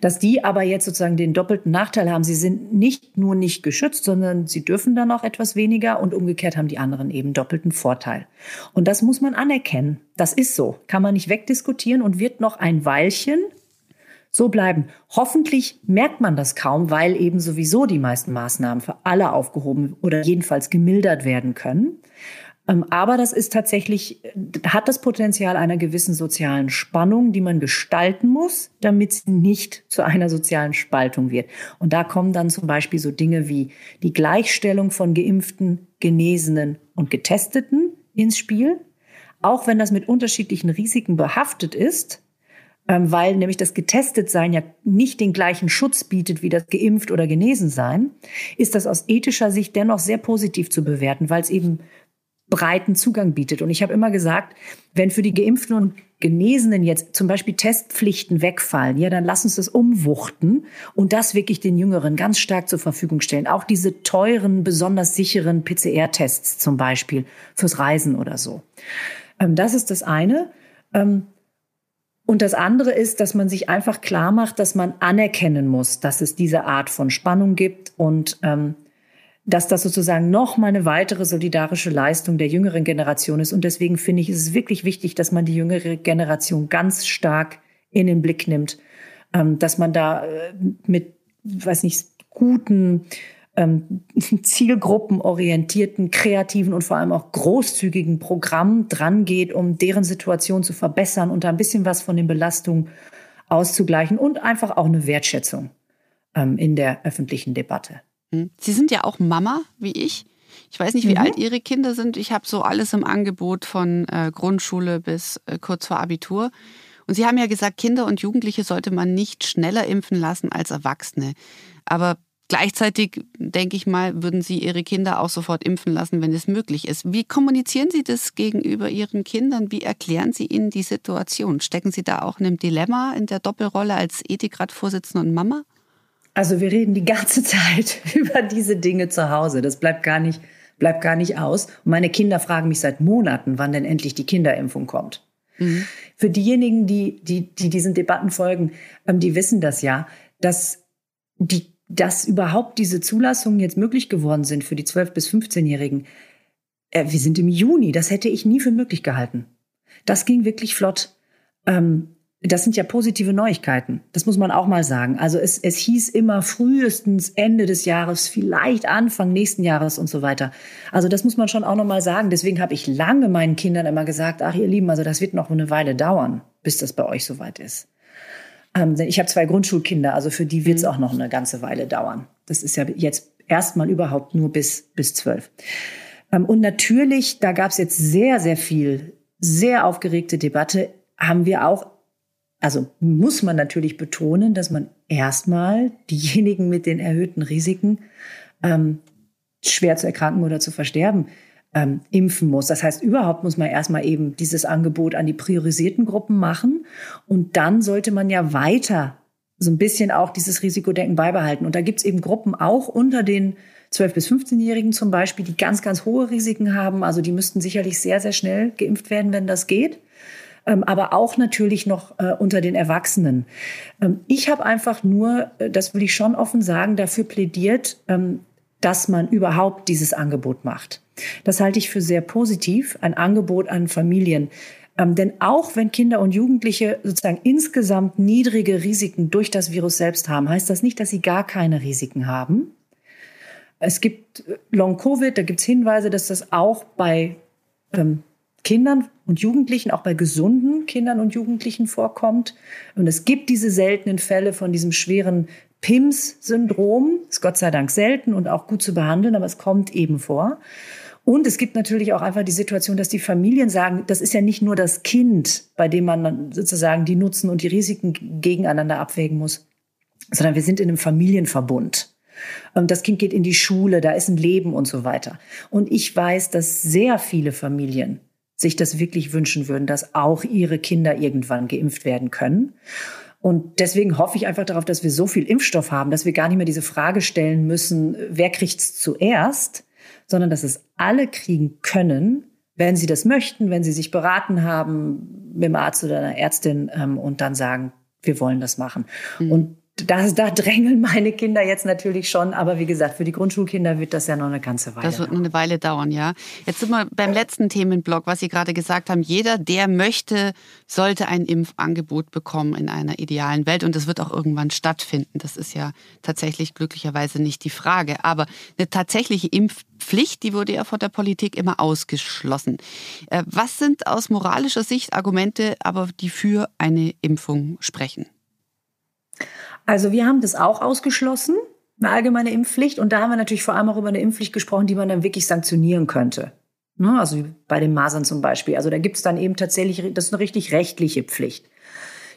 Dass die aber jetzt sozusagen den doppelten Nachteil haben, sie sind nicht nur nicht geschützt, sondern sie dürfen dann auch etwas weniger und umgekehrt haben die anderen eben doppelten Vorteil. Und das muss man anerkennen. Das ist so. Kann man nicht wegdiskutieren und wird noch ein Weilchen so bleiben. Hoffentlich merkt man das kaum, weil eben sowieso die meisten Maßnahmen für alle aufgehoben oder jedenfalls gemildert werden können. Ähm, aber das ist tatsächlich, hat das Potenzial einer gewissen sozialen Spannung, die man gestalten muss, damit sie nicht zu einer sozialen Spaltung wird. Und da kommen dann zum Beispiel so Dinge wie die Gleichstellung von Geimpften, Genesenen und Getesteten ins Spiel. Auch wenn das mit unterschiedlichen Risiken behaftet ist, weil nämlich das Getestetsein ja nicht den gleichen Schutz bietet wie das Geimpft oder Genesensein, ist das aus ethischer Sicht dennoch sehr positiv zu bewerten, weil es eben breiten Zugang bietet. Und ich habe immer gesagt, wenn für die Geimpften und Genesenen jetzt zum Beispiel Testpflichten wegfallen, ja, dann lass uns das umwuchten und das wirklich den Jüngeren ganz stark zur Verfügung stellen. Auch diese teuren, besonders sicheren PCR-Tests zum Beispiel fürs Reisen oder so. Ähm, das ist das eine. Ähm, und das andere ist, dass man sich einfach klar macht, dass man anerkennen muss, dass es diese Art von Spannung gibt und ähm, dass das sozusagen noch mal eine weitere solidarische Leistung der jüngeren Generation ist. Und deswegen finde ich, ist es wirklich wichtig, dass man die jüngere Generation ganz stark in den Blick nimmt, ähm, dass man da äh, mit, weiß nicht, guten ähm, [LAUGHS] zielgruppenorientierten, kreativen und vor allem auch großzügigen Programm dran geht, um deren Situation zu verbessern und da ein bisschen was von den Belastungen auszugleichen und einfach auch eine Wertschätzung ähm, in der öffentlichen Debatte. Hm. Sie sind ja auch Mama, wie ich. Ich weiß nicht, wie mhm. alt Ihre Kinder sind. Ich habe so alles im Angebot von äh, Grundschule bis äh, kurz vor Abitur. Und Sie haben ja gesagt, Kinder und Jugendliche sollte man nicht schneller impfen lassen als Erwachsene. Aber Gleichzeitig, denke ich mal, würden Sie Ihre Kinder auch sofort impfen lassen, wenn es möglich ist. Wie kommunizieren Sie das gegenüber Ihren Kindern? Wie erklären Sie ihnen die Situation? Stecken Sie da auch in einem Dilemma in der Doppelrolle als Ethikratvorsitzende und Mama? Also wir reden die ganze Zeit [LAUGHS] über diese Dinge zu Hause. Das bleibt gar nicht, bleibt gar nicht aus. Und meine Kinder fragen mich seit Monaten, wann denn endlich die Kinderimpfung kommt. Mhm. Für diejenigen, die, die, die diesen Debatten folgen, ähm, die wissen das ja, dass die dass überhaupt diese Zulassungen jetzt möglich geworden sind für die 12- bis 15-Jährigen, äh, wir sind im Juni, das hätte ich nie für möglich gehalten. Das ging wirklich flott. Ähm, das sind ja positive Neuigkeiten. Das muss man auch mal sagen. Also es, es hieß immer frühestens Ende des Jahres, vielleicht Anfang nächsten Jahres und so weiter. Also das muss man schon auch noch mal sagen. Deswegen habe ich lange meinen Kindern immer gesagt, ach ihr Lieben, also das wird noch eine Weile dauern, bis das bei euch soweit ist. Ähm, ich habe zwei Grundschulkinder, also für die wird es mhm. auch noch eine ganze Weile dauern. Das ist ja jetzt erstmal überhaupt nur bis bis zwölf. Ähm, und natürlich, da gab es jetzt sehr, sehr viel, sehr aufgeregte Debatte, haben wir auch also muss man natürlich betonen, dass man erstmal diejenigen mit den erhöhten Risiken, ähm, schwer zu erkranken oder zu versterben, ähm, impfen muss. Das heißt, überhaupt muss man erstmal eben dieses Angebot an die priorisierten Gruppen machen. Und dann sollte man ja weiter so ein bisschen auch dieses Risikodenken beibehalten. Und da gibt's eben Gruppen auch unter den 12- bis 15-Jährigen zum Beispiel, die ganz, ganz hohe Risiken haben. Also die müssten sicherlich sehr, sehr schnell geimpft werden, wenn das geht. Ähm, aber auch natürlich noch äh, unter den Erwachsenen. Ähm, ich habe einfach nur, äh, das will ich schon offen sagen, dafür plädiert, ähm, dass man überhaupt dieses Angebot macht. Das halte ich für sehr positiv, ein Angebot an Familien. Ähm, denn auch wenn Kinder und Jugendliche sozusagen insgesamt niedrige Risiken durch das Virus selbst haben, heißt das nicht, dass sie gar keine Risiken haben. Es gibt äh, Long-Covid, da gibt es Hinweise, dass das auch bei ähm, Kindern und Jugendlichen, auch bei gesunden Kindern und Jugendlichen vorkommt. Und es gibt diese seltenen Fälle von diesem schweren PIMS-Syndrom. Ist Gott sei Dank selten und auch gut zu behandeln, aber es kommt eben vor. Und es gibt natürlich auch einfach die Situation, dass die Familien sagen, das ist ja nicht nur das Kind, bei dem man sozusagen die Nutzen und die Risiken gegeneinander abwägen muss, sondern wir sind in einem Familienverbund. Ähm, das Kind geht in die Schule, da ist ein Leben und so weiter. Und ich weiß, dass sehr viele Familien sich das wirklich wünschen würden, dass auch ihre Kinder irgendwann geimpft werden können. Und deswegen hoffe ich einfach darauf, dass wir so viel Impfstoff haben, dass wir gar nicht mehr diese Frage stellen müssen, wer kriegt's zuerst, sondern dass es alle kriegen können, wenn sie das möchten, wenn sie sich beraten haben mit dem Arzt oder einer Ärztin ähm, und dann sagen, wir wollen das machen. Mhm. Und das, da drängeln meine Kinder jetzt natürlich schon, aber wie gesagt, für die Grundschulkinder wird das ja noch eine ganze Weile. Das wird noch eine Weile dauern, ja. Jetzt sind wir beim letzten Themenblock, was Sie gerade gesagt haben. Jeder, der möchte, sollte ein Impfangebot bekommen in einer idealen Welt und das wird auch irgendwann stattfinden. Das ist ja tatsächlich glücklicherweise nicht die Frage. Aber eine tatsächliche Impfpflicht, die wurde ja von der Politik immer ausgeschlossen. Äh, was sind aus moralischer Sicht Argumente, aber die für eine Impfung sprechen? Also wir haben das auch ausgeschlossen, eine allgemeine Impfpflicht. Und da haben wir natürlich vor allem auch über eine Impfpflicht gesprochen, die man dann wirklich sanktionieren könnte. Ne, also bei den Masern zum Beispiel. Also da gibt es dann eben tatsächlich, das ist eine richtig rechtliche Pflicht.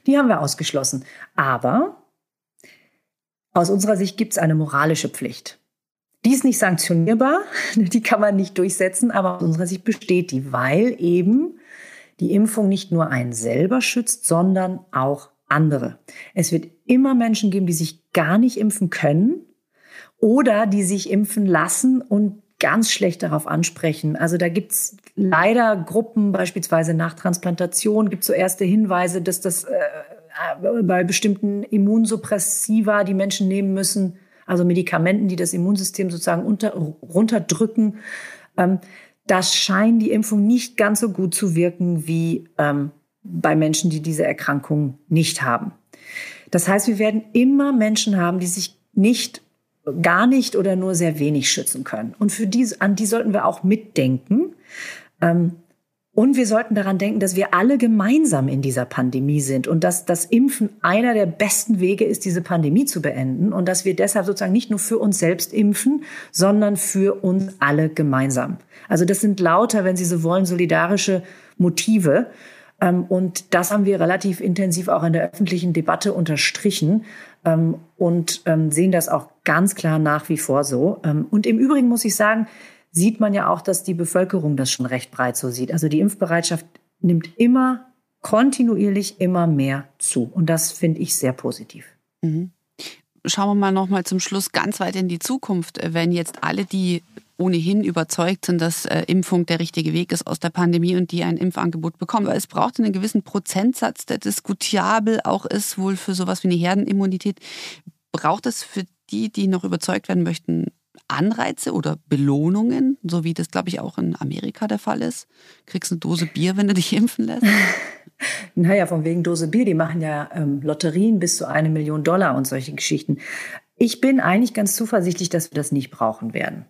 Die haben wir ausgeschlossen. Aber aus unserer Sicht gibt es eine moralische Pflicht. Die ist nicht sanktionierbar, [LAUGHS] die kann man nicht durchsetzen, aber aus unserer Sicht besteht die, weil eben die Impfung nicht nur einen selber schützt, sondern auch andere. Es wird immer Menschen geben, die sich gar nicht impfen können oder die sich impfen lassen und ganz schlecht darauf ansprechen. Also da gibt's leider Gruppen, beispielsweise nach Transplantation, gibt es so erste Hinweise, dass das äh, bei bestimmten Immunsuppressiva, die Menschen nehmen müssen, also Medikamenten, die das Immunsystem sozusagen unter, runterdrücken, ähm, das scheint die Impfung nicht ganz so gut zu wirken wie ähm, bei Menschen, die diese Erkrankung nicht haben. Das heißt, wir werden immer Menschen haben, die sich nicht, gar nicht oder nur sehr wenig schützen können. Und für die, an die sollten wir auch mitdenken. Ähm, und wir sollten daran denken, dass wir alle gemeinsam in dieser Pandemie sind und dass das Impfen einer der besten Wege ist, diese Pandemie zu beenden und dass wir deshalb sozusagen nicht nur für uns selbst impfen, sondern für uns alle gemeinsam. Also das sind lauter, wenn Sie so wollen, solidarische Motive. Ähm, und das haben wir relativ intensiv auch in der öffentlichen Debatte unterstrichen ähm, und ähm, sehen das auch ganz klar nach wie vor so. Und im Übrigen muss ich sagen, sieht man ja auch, dass die Bevölkerung das schon recht breit so sieht. Also die Impfbereitschaft nimmt immer kontinuierlich immer mehr zu. Und das finde ich sehr positiv. Mhm. Schauen wir mal noch mal zum Schluss ganz weit in die Zukunft. Wenn jetzt alle, die ohnehin überzeugt sind, dass äh, Impfung der richtige Weg ist aus der Pandemie und die ein Impfangebot bekommen. Aber es braucht einen gewissen Prozentsatz, der diskutabel auch ist, wohl für sowas wie eine Herdenimmunität. Braucht es für die, die noch überzeugt werden möchten, Anreize oder Belohnungen, so wie das, glaube ich, auch in Amerika der Fall ist? Kriegst eine Dose Bier, wenn du dich impfen lässt? [LAUGHS] naja, von wegen Dose Bier, die machen ja ähm, Lotterien bis zu eine Million Dollar und solche Geschichten. Ich bin eigentlich ganz zuversichtlich, dass wir das nicht brauchen werden.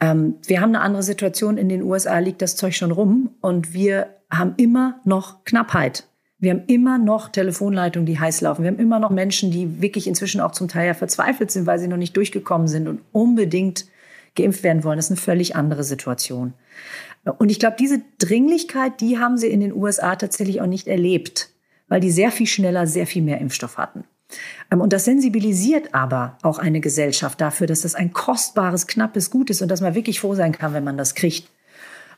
Ähm, wir haben eine andere Situation. In den USA liegt das Zeug schon rum und wir haben immer noch Knappheit. Wir haben immer noch Telefonleitungen, die heiß laufen. Wir haben immer noch Menschen, die wirklich inzwischen auch zum Teil ja verzweifelt sind, weil sie noch nicht durchgekommen sind und unbedingt geimpft werden wollen. Das ist eine völlig andere Situation. Und ich glaube, diese Dringlichkeit, die haben sie in den USA tatsächlich auch nicht erlebt, weil die sehr viel schneller, sehr viel mehr Impfstoff hatten. Ähm, und das sensibilisiert aber auch eine Gesellschaft dafür, dass das ein kostbares, knappes Gut ist und dass man wirklich froh sein kann, wenn man das kriegt.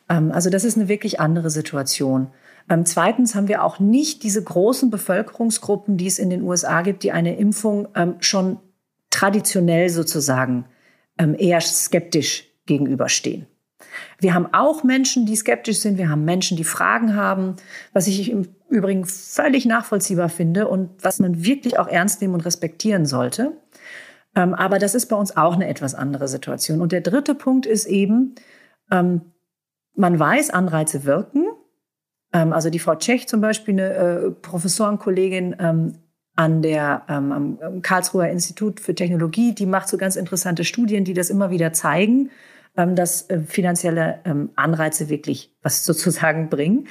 Ähm, also das ist eine wirklich andere Situation. Ähm, zweitens haben wir auch nicht diese großen Bevölkerungsgruppen, die es in den USA gibt, die eine Impfung schon traditionell sozusagen eher skeptisch gegenüberstehen. Wir haben auch Menschen, die skeptisch sind. Wir haben Menschen, die Fragen haben, was ich im Übrigen völlig nachvollziehbar finde und was man wirklich auch ernst nehmen und respektieren sollte. Ähm, aber das ist bei uns auch eine etwas andere Situation. Und der dritte Punkt ist eben, ähm, man weiß, Anreize wirken. Ähm, also die Frau Tschech zum Beispiel, eine äh, Professorenkollegin an der am Karlsruher Institut für Technologie, die macht so ganz interessante Studien, die das immer wieder zeigen, dass äh, finanzielle ähm, Anreize wirklich was [LAUGHS] sozusagen bringen.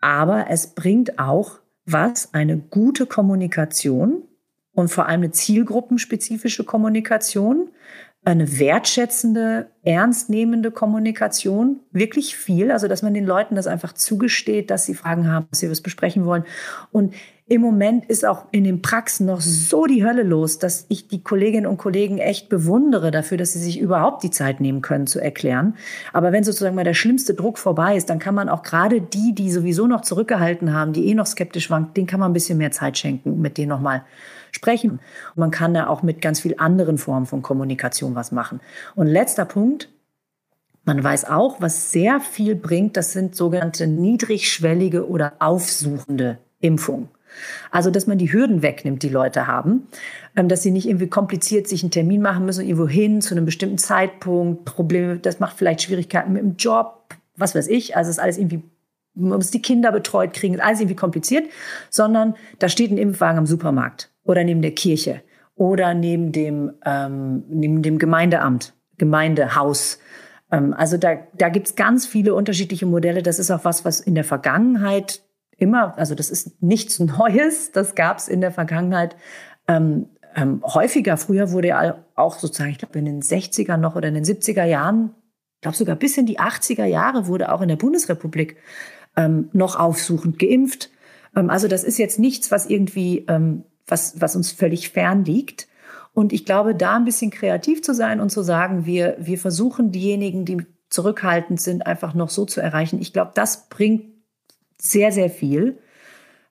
Aber es bringt auch was, eine gute Kommunikation und vor allem eine zielgruppenspezifische Kommunikation, eine wertschätzende, ernstnehmende Kommunikation, wirklich viel. Also, dass man den Leuten das einfach zugesteht, dass sie Fragen haben, dass sie was besprechen wollen. Und im Moment ist auch in den Praxen noch so die Hölle los, dass ich die Kolleginnen und Kollegen echt bewundere dafür, dass sie sich überhaupt die Zeit nehmen können zu erklären. Aber wenn sozusagen mal der schlimmste Druck vorbei ist, dann kann man auch gerade die, die sowieso noch zurückgehalten haben, die eh noch skeptisch waren, denen kann man ein bisschen mehr Zeit schenken, mit denen nochmal sprechen. Und man kann da auch mit ganz viel anderen Formen von Kommunikation was machen. Und letzter Punkt. Man weiß auch, was sehr viel bringt, das sind sogenannte niedrigschwellige oder aufsuchende Impfungen. Also, dass man die Hürden wegnimmt, die Leute haben, ähm, dass sie nicht irgendwie kompliziert sich einen Termin machen müssen, irgendwo hin zu einem bestimmten Zeitpunkt, Probleme, das macht vielleicht Schwierigkeiten mit dem Job, was weiß ich. Also, es ist alles irgendwie man muss die Kinder betreut kriegen, ist alles irgendwie kompliziert, sondern da steht ein Impfwagen am Supermarkt oder neben der Kirche oder neben dem, ähm, neben dem Gemeindeamt, Gemeindehaus. Ähm, also da, da gibt's ganz viele unterschiedliche Modelle. Das ist auch was, was in der Vergangenheit immer, also das ist nichts [LAUGHS] Neues, das gab's in der Vergangenheit ähm, ähm, häufiger. Früher wurde ja auch sozusagen, ich glaube in den 60er noch oder in den 70er Jahren, ich glaube sogar bis in die 80er Jahre wurde auch in der Bundesrepublik ähm, noch aufsuchend geimpft. Ähm, also das ist jetzt nichts, was irgendwie ähm, was, was uns völlig fern liegt. Und ich glaube, da ein bisschen kreativ zu sein und zu sagen, wir, wir versuchen diejenigen, die zurückhaltend sind, einfach noch so zu erreichen. Ich glaube, das bringt sehr, sehr viel,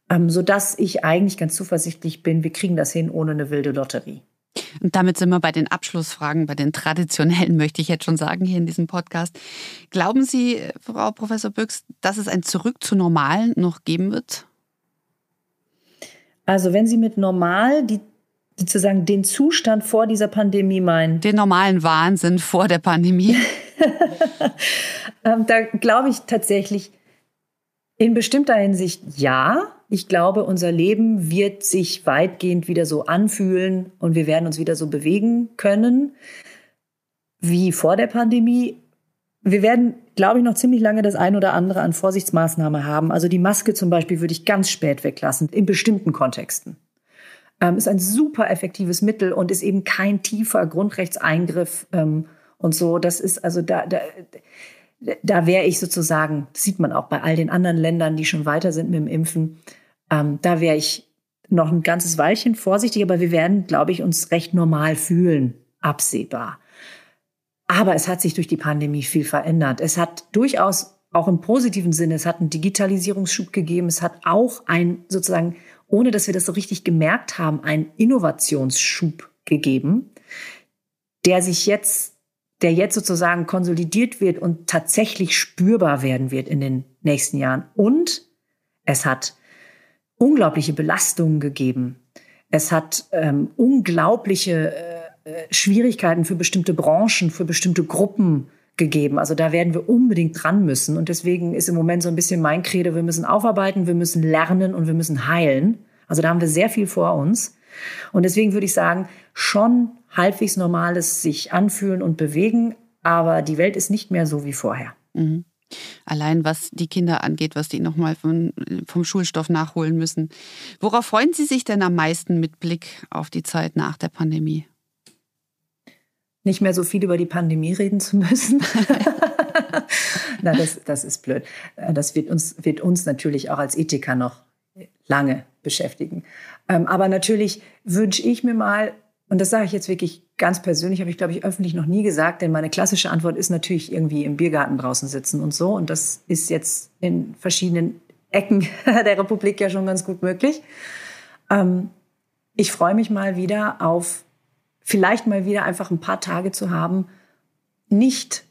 ähm, sodass ich eigentlich ganz zuversichtlich bin, wir kriegen das hin ohne eine wilde Lotterie. Und damit sind wir bei den Abschlussfragen, bei den traditionellen, [LAUGHS] möchte ich jetzt schon sagen, hier in diesem Podcast. Glauben Sie, Frau Professor Büchs, dass es ein Zurück zu Normalen noch geben wird? Also wenn Sie mit normal die sozusagen den Zustand vor dieser Pandemie meinen. Den normalen Wahnsinn vor der Pandemie. [LAUGHS] ähm, da glaube ich tatsächlich in bestimmter Hinsicht ja. Ich glaube, unser Leben wird sich weitgehend wieder so anfühlen und wir werden uns wieder so bewegen können wie vor der Pandemie. Wir werden, glaube ich, noch ziemlich lange das ein oder andere an Vorsichtsmaßnahme haben. Also die Maske zum Beispiel würde ich ganz spät weglassen, in bestimmten Kontexten. Ähm, ist ein super effektives Mittel und ist eben kein tiefer Grundrechtseingriff ähm, und so. Das ist also da, da, da wäre ich sozusagen, sieht man auch bei all den anderen Ländern, die schon weiter sind mit dem Impfen, ähm, da wäre ich noch ein ganzes Weilchen vorsichtig, aber wir werden, glaube ich, uns recht normal fühlen, absehbar. Aber es hat sich durch die Pandemie viel verändert. Es hat durchaus auch im positiven Sinne, es hat einen Digitalisierungsschub gegeben. Es hat auch ein sozusagen, ohne dass wir das so richtig gemerkt haben, einen Innovationsschub gegeben, der sich jetzt, der jetzt sozusagen konsolidiert wird und tatsächlich spürbar werden wird in den nächsten Jahren. Und es hat unglaubliche Belastungen gegeben. Es hat ähm, unglaubliche äh, Schwierigkeiten für bestimmte Branchen, für bestimmte Gruppen gegeben. Also da werden wir unbedingt dran müssen. Und deswegen ist im Moment so ein bisschen mein Credo, wir müssen aufarbeiten, wir müssen lernen und wir müssen heilen. Also da haben wir sehr viel vor uns. Und deswegen würde ich sagen, schon halbwegs normales sich anfühlen und bewegen, aber die Welt ist nicht mehr so wie vorher. Mhm. Allein was die Kinder angeht, was die nochmal vom, vom Schulstoff nachholen müssen. Worauf freuen Sie sich denn am meisten mit Blick auf die Zeit nach der Pandemie? Nicht mehr so viel über die Pandemie reden zu müssen. [LAUGHS] [LAUGHS] Na, das, das ist blöd. Das wird uns, wird uns natürlich auch als Ethiker noch lange beschäftigen. Ähm, aber natürlich wünsche ich mir mal, und das sage ich jetzt wirklich ganz persönlich, habe ich, glaube ich, öffentlich noch nie gesagt, denn meine klassische Antwort ist natürlich irgendwie im Biergarten draußen sitzen und so. Und das ist jetzt in verschiedenen Ecken [LAUGHS] der Republik ja schon ganz gut möglich. Ähm, ich freue mich mal wieder auf, vielleicht mal wieder einfach ein paar Tage zu haben, nicht,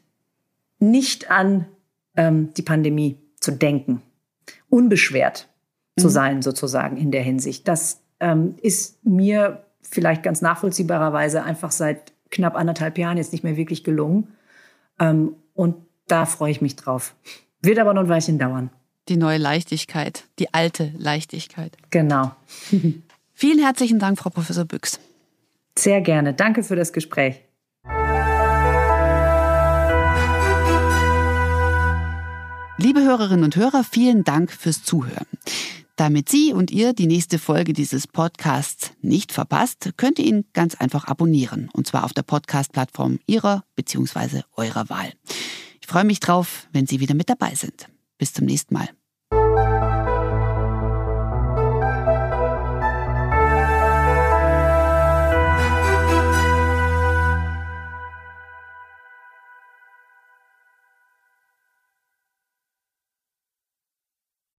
nicht an ähm, die Pandemie zu denken, unbeschwert zu mhm. sein, sozusagen in der Hinsicht. Das ähm, ist mir vielleicht ganz nachvollziehbarerweise einfach seit knapp anderthalb Jahren jetzt nicht mehr wirklich gelungen. Ähm, und da freue ich mich drauf. Wird aber noch ein Weilchen dauern. Die neue Leichtigkeit, die alte Leichtigkeit. Genau. [LAUGHS] Vielen herzlichen Dank, Frau Professor Büchs. Sehr gerne. Danke für das Gespräch. Liebe Hörerinnen und Hörer, vielen Dank fürs Zuhören. Damit Sie und ihr die nächste Folge dieses Podcasts nicht verpasst, könnt ihr ihn ganz einfach abonnieren. Und zwar auf der Podcast-Plattform Ihrer bzw. eurer Wahl. Ich freue mich drauf, wenn Sie wieder mit dabei sind. Bis zum nächsten Mal.